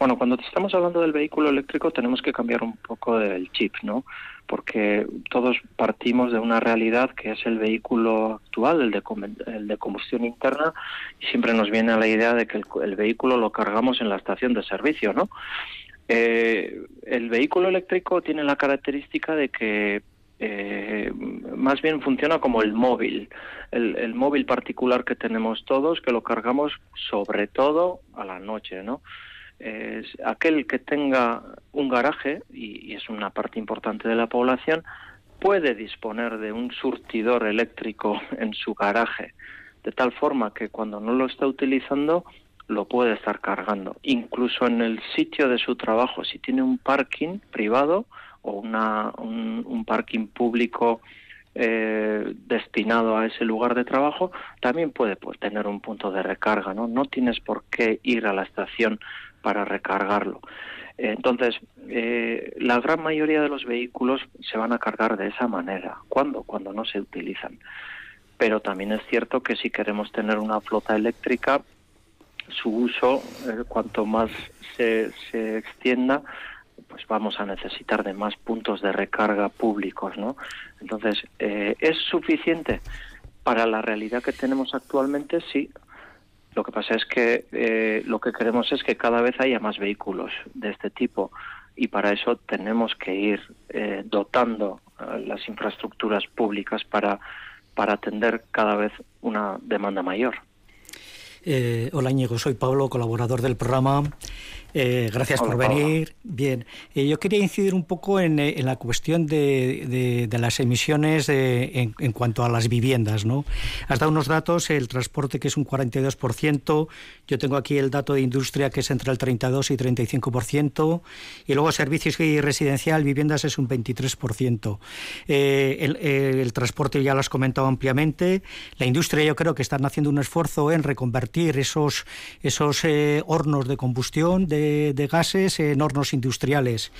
Bueno, cuando estamos hablando del vehículo eléctrico tenemos que cambiar un poco del chip, ¿no? Porque todos partimos de una realidad que es el vehículo actual, el de, el de combustión interna, y siempre nos viene la idea de que el, el vehículo lo cargamos en la estación de servicio, ¿no? Eh, el vehículo eléctrico tiene la característica de que eh, más bien funciona como el móvil, el, móvil particular que tenemos todos, que lo cargamos sobre todo a la noche, ¿no? Es aquel que tenga un garaje, y, es una parte importante de la población, puede disponer de un surtidor eléctrico en su garaje, de tal forma que cuando no lo está utilizando lo puede estar cargando. Incluso en el sitio de su trabajo, si tiene un parking privado o una, un, parking público eh, destinado a ese lugar de trabajo, también puede pues, tener un punto de recarga. ¿no? no tienes por qué ir a la estación para recargarlo. Entonces, eh, la gran mayoría de los vehículos se van a cargar de esa manera. ¿Cuándo? Cuando no se utilizan. Pero también es cierto que si queremos tener una flota eléctrica, su uso, eh, cuanto más se, se extienda, pues vamos a necesitar de más puntos de recarga públicos, ¿no? Entonces, eh, ¿es suficiente para la realidad que tenemos actualmente? Sí. Lo que pasa es que eh, lo que queremos es que cada vez haya más vehículos de este tipo y para eso tenemos que ir dotando las infraestructuras públicas para, para atender cada vez una demanda mayor. Eh, hola Íñigo, soy Pablo, colaborador del programa. Eh, gracias por venir. Bien, eh, yo quería incidir un poco en, eh, la cuestión de, las emisiones en, cuanto a las viviendas. ¿no? Has dado unos datos, el transporte que es un 42%, yo tengo aquí el dato de industria que es entre el 32 y 35%, y luego servicios y residencial, viviendas es un 23%. El, el, transporte ya lo has comentado ampliamente, la industria yo creo que están haciendo un esfuerzo en reconvertir esos, esos hornos de combustión, de de, gases en hornos industriales.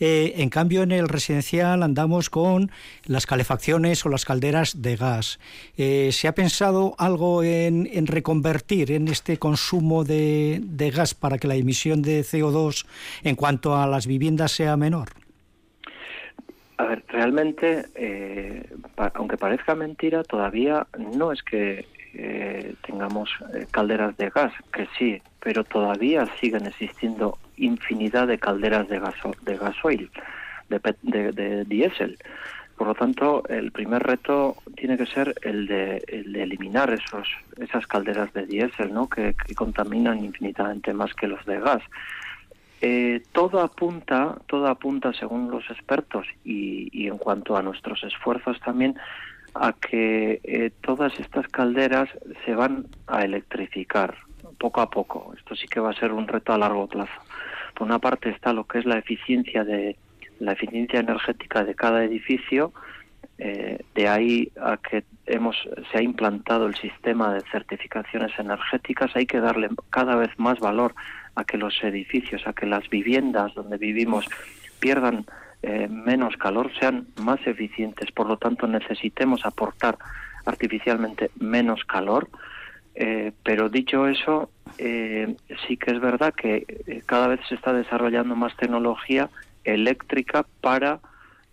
Eh, en cambio, en el residencial andamos con las calefacciones o las calderas de gas. Eh, ¿Se ha pensado algo en, reconvertir en este consumo de, gas para que la emisión de CO2 en cuanto a las viviendas sea menor? A ver, realmente, eh, aunque parezca mentira, todavía no es que tengamos calderas de gas, que sí, pero todavía siguen existiendo infinidad de calderas de, gaso, de gasoil, de, de, diésel. Por lo tanto, el primer reto tiene que ser el de, eliminar esos, esas calderas de diésel, ¿no? que, contaminan infinitamente más que los de gas. Eh, todo apunta, todo apunta, según los expertos y, y en cuanto a nuestros esfuerzos también, a que eh, todas estas calderas se van a electrificar poco a poco. Esto sí que va a ser un reto a largo plazo. Por una parte está lo que es la eficiencia de la eficiencia energética de cada edificio. Eh, de ahí a que hemos se ha implantado el sistema de certificaciones energéticas. Hay que darle cada vez más valor a que los edificios, a que las viviendas donde vivimos pierdan eh, menos calor, sean más eficientes. Por lo tanto, necesitemos aportar artificialmente menos calor eh, pero dicho eso, eh, sí que es verdad que eh, cada vez se está desarrollando más tecnología eléctrica para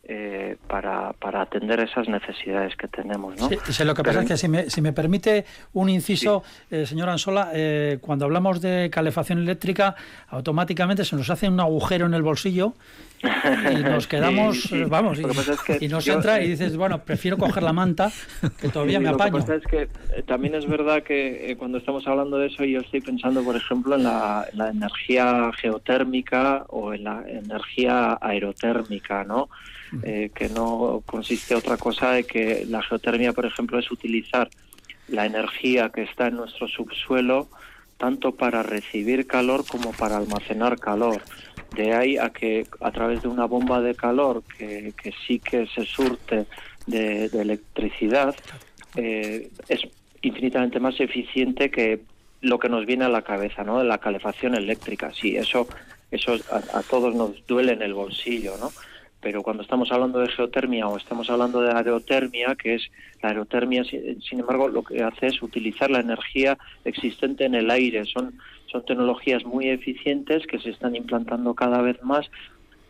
eh, para, para, atender esas necesidades que tenemos. ¿no? Sí, lo que pasa es que si me, si me permite un inciso, eh, señor Ansola, eh, cuando hablamos de calefacción eléctrica, automáticamente se nos hace un agujero en el bolsillo y nos quedamos, vamos, y, nos entra y dices, bueno, prefiero coger la manta, que todavía me apaño. Lo que pasa es que también es verdad que cuando estamos hablando de eso, yo estoy pensando, por ejemplo, en la, la energía geotérmica o en la energía aerotérmica, ¿no? Eh, que no consiste otra cosa de que la geotermia, por ejemplo, es utilizar la energía que está en nuestro subsuelo tanto para recibir calor como para almacenar calor. De ahí a que a través de una bomba de calor que, sí que se surte de, electricidad, eh, es infinitamente más eficiente que lo que nos viene a la cabeza, ¿no? La calefacción eléctrica. Sí, eso, eso a todos nos duele en el bolsillo, ¿no? Pero cuando estamos hablando de geotermia o estamos hablando de aerotermia, que es la aerotermia, sin embargo, lo que hace es utilizar la energía existente en el aire. Son, son tecnologías muy eficientes que se están implantando cada vez más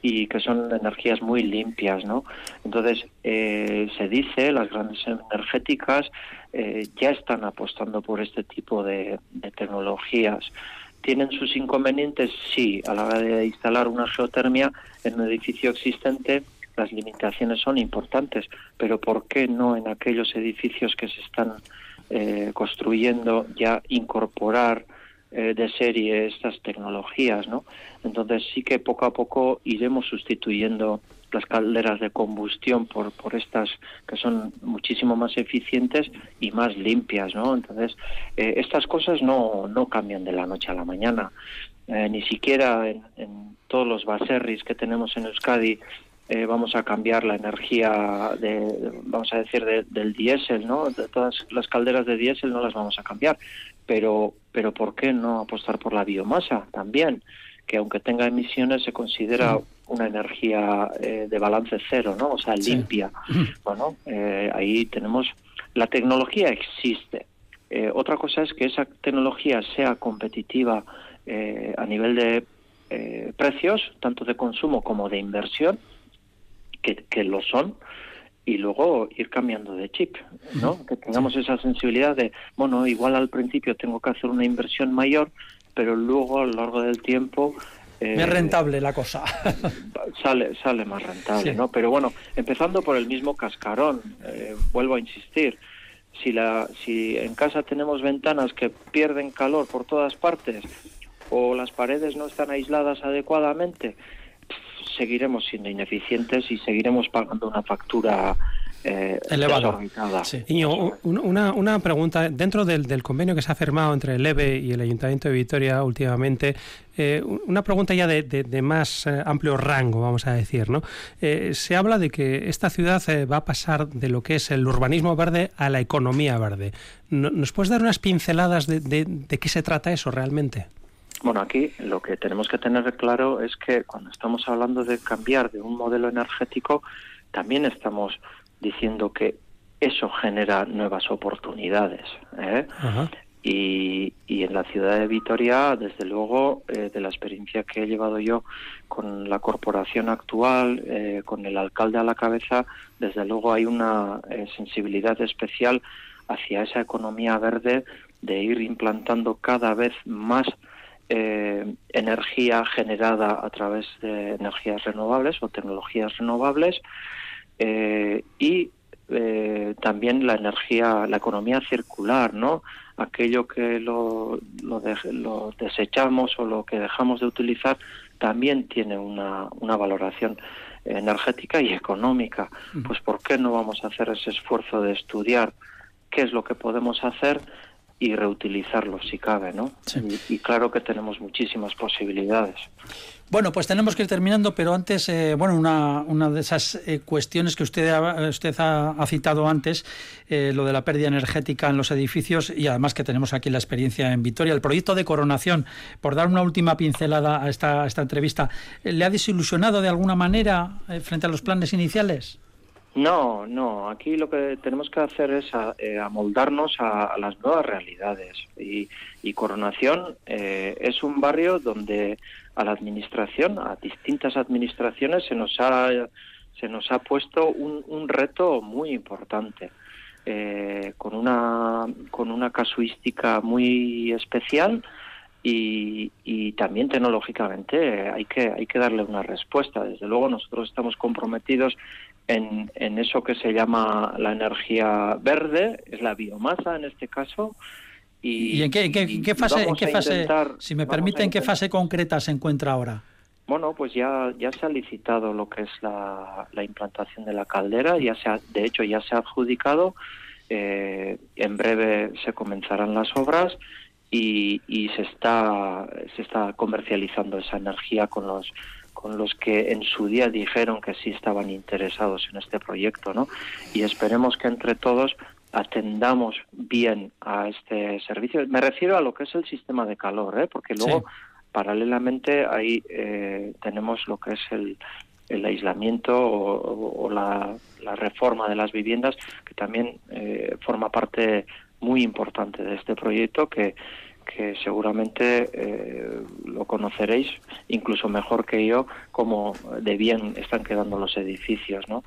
y que son energías muy limpias, ¿no? Entonces, eh, se dice, las grandes energéticas eh, ya están apostando por este tipo de tecnologías. ¿Tienen sus inconvenientes? Sí, a la hora de instalar una geotermia en un edificio existente las limitaciones son importantes, pero ¿por qué no en aquellos edificios que se están eh, construyendo ya incorporar eh, de serie estas tecnologías, ¿no? Entonces sí que poco a poco iremos sustituyendo las calderas de combustión por, por estas que son muchísimo más eficientes y más limpias, ¿no? Entonces, eh, estas cosas no, no cambian de la noche a la mañana. Eh, ni siquiera en, todos los baserris que tenemos en Euskadi eh, vamos a cambiar la energía de, vamos a decir del diésel no todas las calderas de diésel no las vamos a cambiar pero pero por qué no apostar por la biomasa también que aunque tenga emisiones se considera una energía eh, de balance cero, ¿no? O sea, limpia. Bueno, eh, ahí tenemos la tecnología existe. Eh, otra cosa es que esa tecnología sea competitiva a nivel de precios, tanto de consumo como de inversión, que, que lo son, y luego ir cambiando de chip, ¿no? Que tengamos esa sensibilidad de, bueno, igual al principio tengo que hacer una inversión mayor, pero luego a lo largo del tiempo es eh, rentable la cosa. sale, sale más rentable, ¿no? Pero bueno, empezando por el mismo cascarón, eh, vuelvo a insistir, Si, la, si en casa tenemos ventanas que pierden calor por todas partes o las paredes no están aisladas adecuadamente, seguiremos siendo ineficientes y seguiremos pagando una factura eh, elevada. una, una, pregunta. Dentro del, convenio que se ha firmado entre el EVE y el Ayuntamiento de Vitoria últimamente, eh, una pregunta ya de, más eh, amplio rango, vamos a decir. ¿no? se habla de que esta ciudad va a pasar de lo que es el urbanismo verde a la economía verde. ¿Nos puedes dar unas pinceladas de, de qué se trata eso realmente? Bueno, aquí lo que tenemos que tener claro es que cuando estamos hablando de cambiar de un modelo energético, también estamos diciendo que eso genera nuevas oportunidades. ¿eh? Y, en la ciudad de Vitoria, desde luego, eh, de la experiencia que he llevado yo con la corporación actual, eh, con el alcalde a la cabeza, desde luego hay una sensibilidad especial hacia esa economía verde de ir implantando cada vez más eh, energía generada a través de energías renovables o tecnologías renovables eh, y eh, también la energía, la economía circular, ¿no? Aquello que lo, lo, desechamos o lo que dejamos de utilizar también tiene una, una valoración energética y económica. Pues ¿por qué no vamos a hacer ese esfuerzo de estudiar qué es lo que podemos hacer y reutilizarlos si cabe, ¿no? Y, claro que tenemos muchísimas posibilidades. Bueno, pues tenemos que ir terminando, pero antes, eh, bueno, una, una, de esas eh, cuestiones que usted ha, usted ha, citado antes, eh, lo de la pérdida energética en los edificios y además que tenemos aquí la experiencia en Vitoria, el proyecto de coronación, por dar una última pincelada a esta, a esta entrevista, ¿le ha desilusionado de alguna manera frente a los planes iniciales? No, no. Aquí lo que tenemos que hacer es eh, amoldarnos a, las nuevas realidades. Y, Coronación eh, es un barrio donde a la administración, a distintas administraciones, se nos ha, se nos ha puesto un, reto muy importante. Eh, con una con una casuística muy especial y, y, también tecnológicamente hay que hay que darle una respuesta desde luego nosotros estamos comprometidos en, en eso que se llama la energía verde, es la biomasa en este caso. ¿Y, en qué, qué, fase, en qué fase si me permite, en qué fase concreta se encuentra ahora? Bueno, pues ya, ya se ha licitado lo que es la, la implantación de la caldera, ya se de hecho ya se ha adjudicado, eh, en breve se comenzarán las obras y, y se, está, se está comercializando esa energía con los con los que en su día dijeron que sí estaban interesados en este proyecto, ¿no? Y esperemos que entre todos atendamos bien a este servicio. Me refiero a lo que es el sistema de calor, ¿eh? porque luego paralelamente ahí eh, tenemos lo que es el, el aislamiento o, la, reforma de las viviendas, que también eh, forma parte muy importante de este proyecto que que seguramente eh, lo conoceréis incluso mejor que yo, como de bien están quedando los edificios, ¿no?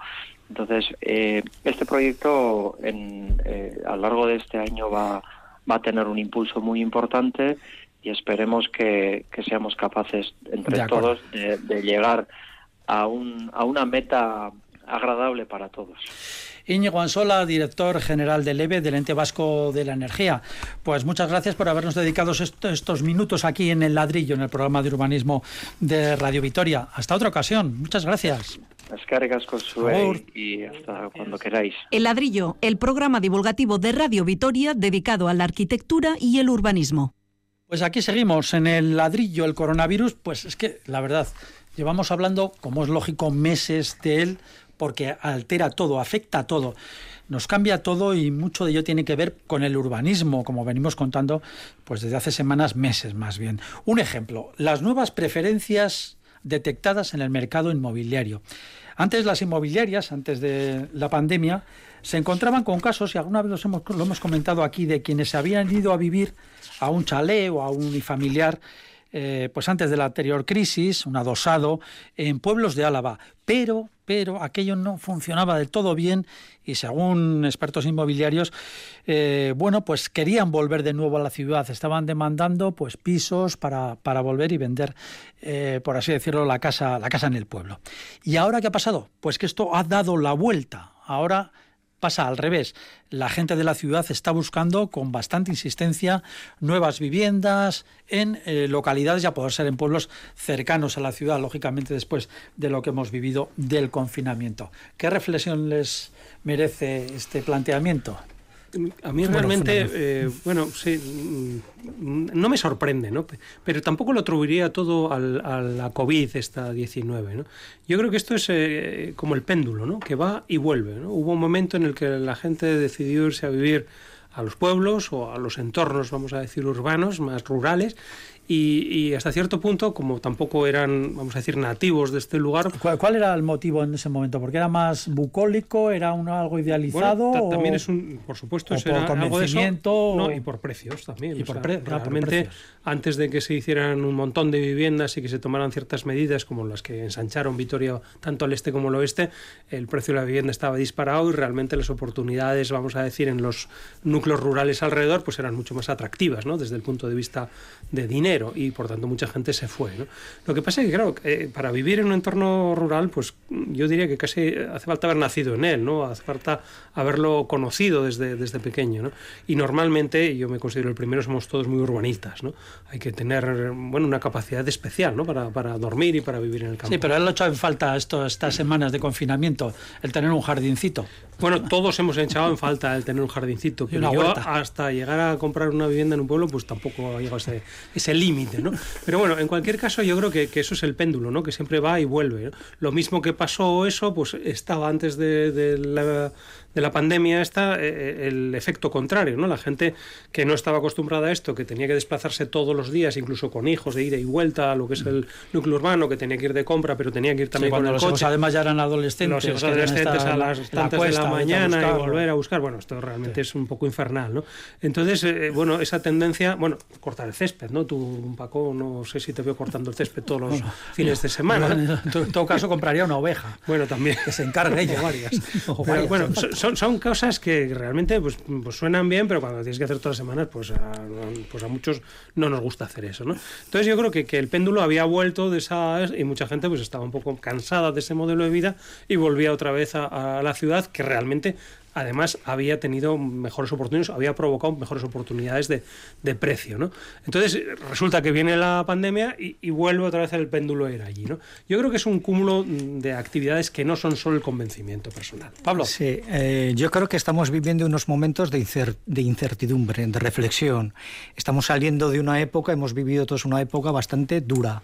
Entonces, eh, este proyecto en, eh, a lo largo de este año va, va a tener un impulso muy importante y esperemos que, seamos capaces entre todos de, de llegar a, un, a una meta agradable para todos. Íñigo Ansola, director general del EVE, del Ente Vasco de la Energía. Pues muchas gracias por habernos dedicado estos minutos aquí en El Ladrillo, en el programa de urbanismo de Radio Vitoria. Hasta otra ocasión. Muchas gracias. Las con su y hasta cuando queráis. El Ladrillo, el programa divulgativo de Radio Vitoria dedicado a la arquitectura y el urbanismo. Pues aquí seguimos en el ladrillo, el coronavirus, pues es que la verdad, llevamos hablando, como es lógico, meses de él, porque altera todo, afecta todo, nos cambia todo y mucho de ello tiene que ver con el urbanismo, como venimos contando pues desde hace semanas, meses más bien. Un ejemplo, las nuevas preferencias detectadas en el mercado inmobiliario. Antes las inmobiliarias, antes de la pandemia, se encontraban con casos, y alguna vez hemos, lo hemos comentado aquí, de quienes se habían ido a vivir a un chalet o a un unifamiliar eh, pues antes de la anterior crisis, un adosado, en pueblos de Álava. Pero, pero aquello no funcionaba del todo bien y según expertos inmobiliarios, eh, bueno, pues querían volver de nuevo a la ciudad, estaban demandando pues pisos para, para volver y vender, eh, por así decirlo, la casa, la casa en el pueblo. ¿Y ahora qué ha pasado? Pues que esto ha dado la vuelta. Ahora pasa al revés. La gente de la ciudad está buscando con bastante insistencia nuevas viviendas en eh, localidades, ya poder ser en pueblos cercanos a la ciudad, lógicamente después de lo que hemos vivido del confinamiento. ¿Qué reflexión les merece este planteamiento? A mí realmente, eh, bueno, sí, mm, no me sorprende, ¿no? Pero tampoco lo atribuiría todo a la COVID, esta 19, ¿no? Yo creo que esto es eh, como el péndulo, ¿no? Que va y vuelve, ¿no? Hubo un momento en el que la gente decidió irse a vivir a los pueblos o a los entornos, vamos a decir, urbanos, más rurales, y, hasta cierto punto, como tampoco eran, vamos a decir, nativos de este lugar. ¿Cuál, era el motivo en ese momento? ¿Porque era más bucólico? ¿Era un, algo idealizado? también es un, por supuesto, por convencimiento, no, y por precios también. Y por, realmente, antes de que se hicieran un montón de viviendas y que se tomaran ciertas medidas, como las que ensancharon Vitoria tanto al este como al oeste, el precio de la vivienda estaba disparado y realmente las oportunidades, vamos a decir, en los núcleos rurales alrededor, pues eran mucho más atractivas, ¿no? Desde el punto de vista de dinero y por tanto mucha gente se fue. Lo que pasa es que, claro, eh, para vivir en un entorno rural, pues yo diría que casi hace falta haber nacido en él, ¿no? hace falta haberlo conocido desde, desde pequeño. ¿no? Y normalmente, yo me considero el primero, somos todos muy urbanistas. ¿no? Hay que tener bueno, una capacidad especial ¿no? para, para dormir y para vivir en el campo. Sí, pero él lo ha hecho en falta esto, estas semanas de confinamiento, el tener un jardincito. Bueno, todos hemos echado en falta el tener un jardincito, pero yo hasta llegar a comprar una vivienda en un pueblo, pues tampoco ha llegado ese, ese límite, ¿no? Pero bueno, en cualquier caso yo creo que, que, eso es el péndulo, ¿no? Que siempre va y vuelve. Lo mismo que pasó eso, pues estaba antes de, de la de la pandemia está eh, eh, el efecto contrario, ¿no? La gente que no estaba acostumbrada a esto, que tenía que desplazarse todos los días, incluso con hijos, de ida y vuelta a lo que es el núcleo urbano, que tenía que ir de compra, pero tenía que ir también con el los coche. Hijos además ya eran adolescentes. Los hijos adolescentes a las tantas de la mañana y volver a buscar. Bueno, esto realmente es un poco infernal, ¿no? Entonces, eh, bueno, esa tendencia, bueno, cortar el césped, ¿no? Tú, Paco, no sé si te veo cortando el césped todos los fines de semana. en todo caso, compraría una oveja. Bueno, también. Que se encargue ella. varias. bueno, son, son cosas que realmente pues, pues, suenan bien, pero cuando tienes que hacer todas las semanas, pues a, pues a muchos no nos gusta hacer eso, ¿no? Entonces yo creo que, que el péndulo había vuelto de esa... y mucha gente pues estaba un poco cansada de ese modelo de vida y volvía otra vez a la ciudad que realmente además había tenido mejores oportunidades, había provocado mejores oportunidades de, de precio. ¿no? Entonces resulta que viene la pandemia y, y, vuelve otra vez el péndulo a ir allí. ¿no? Yo creo que es un cúmulo de actividades que no son solo el convencimiento personal. Pablo. Sí, eh, yo creo que estamos viviendo unos momentos de, incertidumbre, de reflexión. Estamos saliendo de una época, hemos vivido todos una época bastante dura.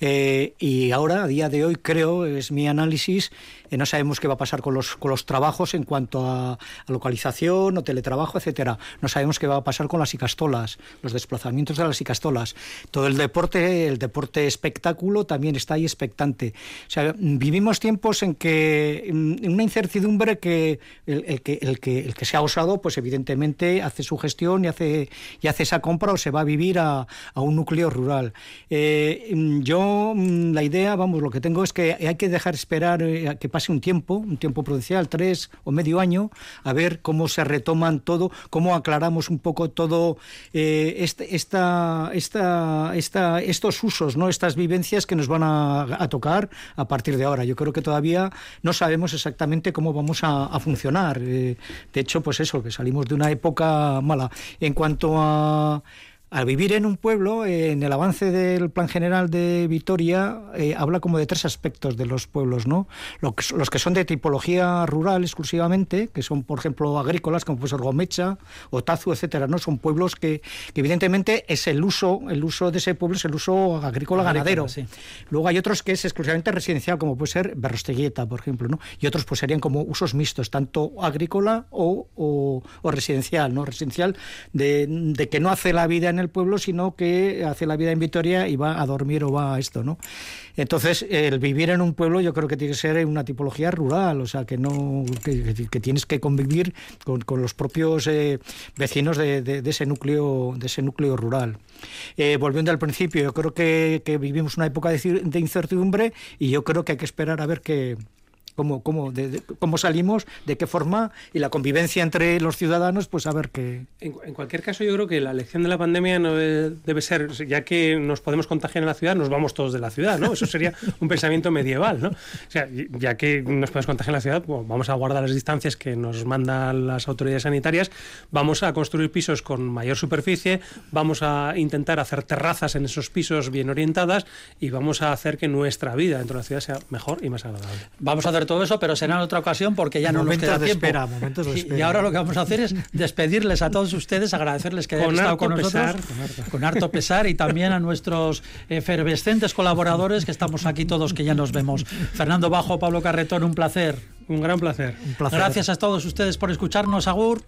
Eh, y ahora, a día de hoy, creo, es mi análisis, eh, no sabemos qué va a pasar con los, con los trabajos en cuanto a localización o teletrabajo, etcétera. No sabemos qué va a pasar con las icastolas, los desplazamientos de las icastolas. Todo el deporte, el deporte espectáculo también está ahí expectante. O sea, vivimos tiempos en que en una incertidumbre que el, que el que el que se ha osado, pues evidentemente hace su gestión y hace y hace esa compra o se va a vivir a, a un núcleo rural. Eh, yo la idea, vamos, lo que tengo es que hay que dejar esperar eh, que pase un tiempo, un tiempo prudencial, tres o medio año, a ver cómo se retoman todo, cómo aclaramos un poco todo eh, este, esta, esta, esta, estos usos, ¿no? estas vivencias que nos van a, tocar a partir de ahora. Yo creo que todavía no sabemos exactamente cómo vamos a, funcionar. Eh, de hecho, pues eso, que salimos de una época mala. En cuanto a al vivir en un pueblo, en el avance del Plan General de Vitoria, eh, habla como de tres aspectos de los pueblos, ¿no? Los que, son de tipología rural exclusivamente, que son, por ejemplo, agrícolas, como pues Orgomecha, Otazu, etcétera, ¿no? Son pueblos que, evidentemente es el uso, el uso de ese pueblo es el uso agrícola, ganadero. Luego hay otros que es exclusivamente residencial, como puede ser Berrosteguieta, por ejemplo, ¿no? Y otros pues serían como usos mixtos, tanto agrícola o, o, residencial, ¿no? Residencial de, de que no hace la vida en el pueblo, sino que hace la vida en Vitoria y va a dormir o va a esto, ¿no? Entonces, el vivir en un pueblo yo creo que tiene que ser una tipología rural, o sea, que no que, tienes que convivir con, los propios eh, vecinos de, ese núcleo de ese núcleo rural. Eh, volviendo al principio, yo creo que, vivimos una época de, incertidumbre y yo creo que hay que esperar a ver qué cómo, cómo, de, cómo salimos, de qué forma y la convivencia entre los ciudadanos, pues a ver qué. En, cualquier caso, yo creo que la lección de la pandemia no debe ser, ya que nos podemos contagiar en la ciudad, nos vamos todos de la ciudad, ¿no? Eso sería un pensamiento medieval, ¿no? O sea, ya que nos podemos contagiar en la ciudad, pues vamos a guardar las distancias que nos mandan las autoridades sanitarias, vamos a construir pisos con mayor superficie, vamos a intentar hacer terrazas en esos pisos bien orientadas y vamos a hacer que nuestra vida dentro de la ciudad sea mejor y más agradable. Vamos a hacer todo eso, pero será en otra ocasión porque ya no nos queda tiempo. y, ahora lo que vamos a hacer es despedirles a todos ustedes, agradecerles que hayan estado con nosotros, con, harto. pesar y también a nuestros efervescentes colaboradores que estamos aquí todos que ya nos vemos. Fernando Bajo, Pablo Carretón, un placer. Un gran placer. Un placer. Gracias a todos ustedes por escucharnos, Agur.